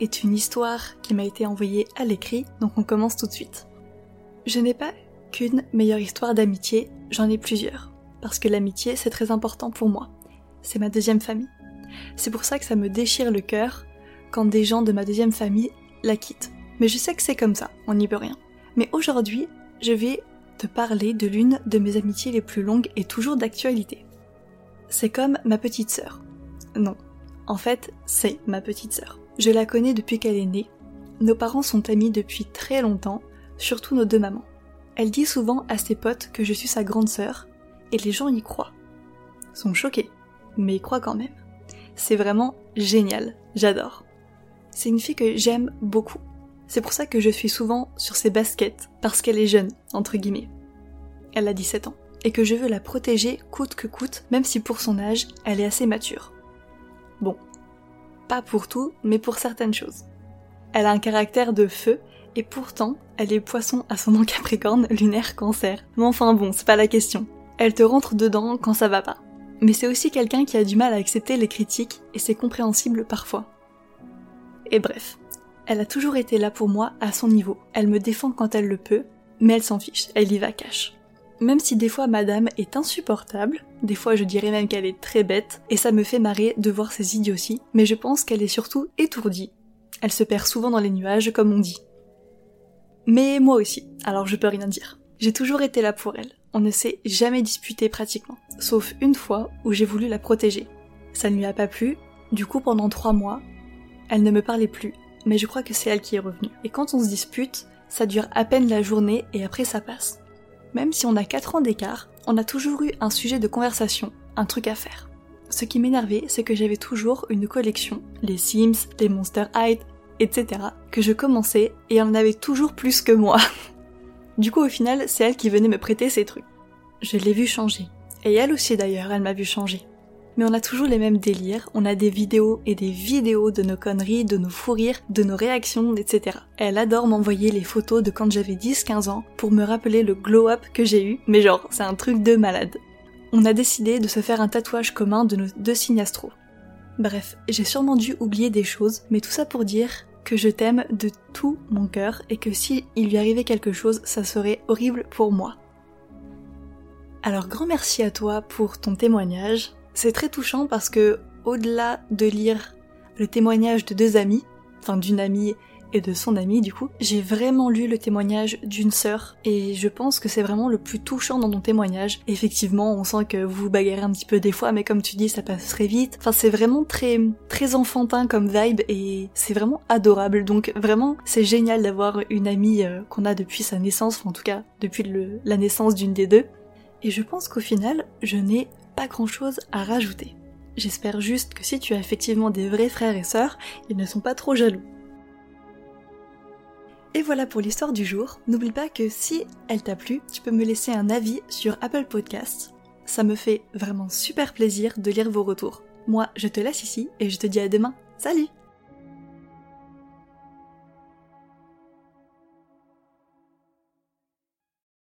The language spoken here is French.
est une histoire qui m'a été envoyée à l'écrit, donc on commence tout de suite. Je n'ai pas qu'une meilleure histoire d'amitié, j'en ai plusieurs. Parce que l'amitié, c'est très important pour moi. C'est ma deuxième famille. C'est pour ça que ça me déchire le cœur quand des gens de ma deuxième famille la quittent. Mais je sais que c'est comme ça, on n'y peut rien. Mais aujourd'hui, je vais te parler de l'une de mes amitiés les plus longues et toujours d'actualité. C'est comme ma petite sœur. Non, en fait, c'est ma petite sœur. Je la connais depuis qu'elle est née. Nos parents sont amis depuis très longtemps, surtout nos deux mamans. Elle dit souvent à ses potes que je suis sa grande sœur, et les gens y croient. Sont choqués, mais y croient quand même. C'est vraiment génial, j'adore. C'est une fille que j'aime beaucoup. C'est pour ça que je suis souvent sur ses baskets, parce qu'elle est jeune, entre guillemets. Elle a 17 ans, et que je veux la protéger coûte que coûte, même si pour son âge, elle est assez mature. Pas pour tout, mais pour certaines choses. Elle a un caractère de feu, et pourtant, elle est poisson à son nom capricorne, lunaire, cancer. Mais enfin bon, c'est pas la question. Elle te rentre dedans quand ça va pas. Mais c'est aussi quelqu'un qui a du mal à accepter les critiques, et c'est compréhensible parfois. Et bref, elle a toujours été là pour moi à son niveau. Elle me défend quand elle le peut, mais elle s'en fiche, elle y va cash. Même si des fois madame est insupportable, des fois je dirais même qu'elle est très bête, et ça me fait marrer de voir ses idioties, mais je pense qu'elle est surtout étourdie. Elle se perd souvent dans les nuages, comme on dit. Mais moi aussi, alors je peux rien dire. J'ai toujours été là pour elle. On ne s'est jamais disputé pratiquement, sauf une fois où j'ai voulu la protéger. Ça ne lui a pas plu, du coup pendant trois mois, elle ne me parlait plus, mais je crois que c'est elle qui est revenue. Et quand on se dispute, ça dure à peine la journée et après ça passe même si on a 4 ans d'écart, on a toujours eu un sujet de conversation, un truc à faire. Ce qui m'énervait, c'est que j'avais toujours une collection, les Sims, les Monster High, etc., que je commençais et elle en avait toujours plus que moi. du coup, au final, c'est elle qui venait me prêter ces trucs. Je l'ai vue changer. Et elle aussi d'ailleurs, elle m'a vu changer mais on a toujours les mêmes délires, on a des vidéos et des vidéos de nos conneries, de nos fous rires, de nos réactions, etc. Elle adore m'envoyer les photos de quand j'avais 10-15 ans pour me rappeler le glow-up que j'ai eu, mais genre, c'est un truc de malade. On a décidé de se faire un tatouage commun de nos deux signes astro. Bref, j'ai sûrement dû oublier des choses, mais tout ça pour dire que je t'aime de tout mon cœur et que si il lui arrivait quelque chose, ça serait horrible pour moi. Alors grand merci à toi pour ton témoignage, c'est très touchant parce que, au-delà de lire le témoignage de deux amis, enfin d'une amie et de son ami du coup, j'ai vraiment lu le témoignage d'une sœur et je pense que c'est vraiment le plus touchant dans ton témoignage. Effectivement, on sent que vous bagarrez un petit peu des fois, mais comme tu dis, ça passe très vite. Enfin, c'est vraiment très très enfantin comme vibe et c'est vraiment adorable. Donc vraiment, c'est génial d'avoir une amie euh, qu'on a depuis sa naissance, enfin en tout cas depuis la naissance d'une des deux. Et je pense qu'au final, je n'ai pas grand chose à rajouter. J'espère juste que si tu as effectivement des vrais frères et sœurs, ils ne sont pas trop jaloux. Et voilà pour l'histoire du jour. N'oublie pas que si elle t'a plu, tu peux me laisser un avis sur Apple Podcasts. Ça me fait vraiment super plaisir de lire vos retours. Moi, je te laisse ici et je te dis à demain. Salut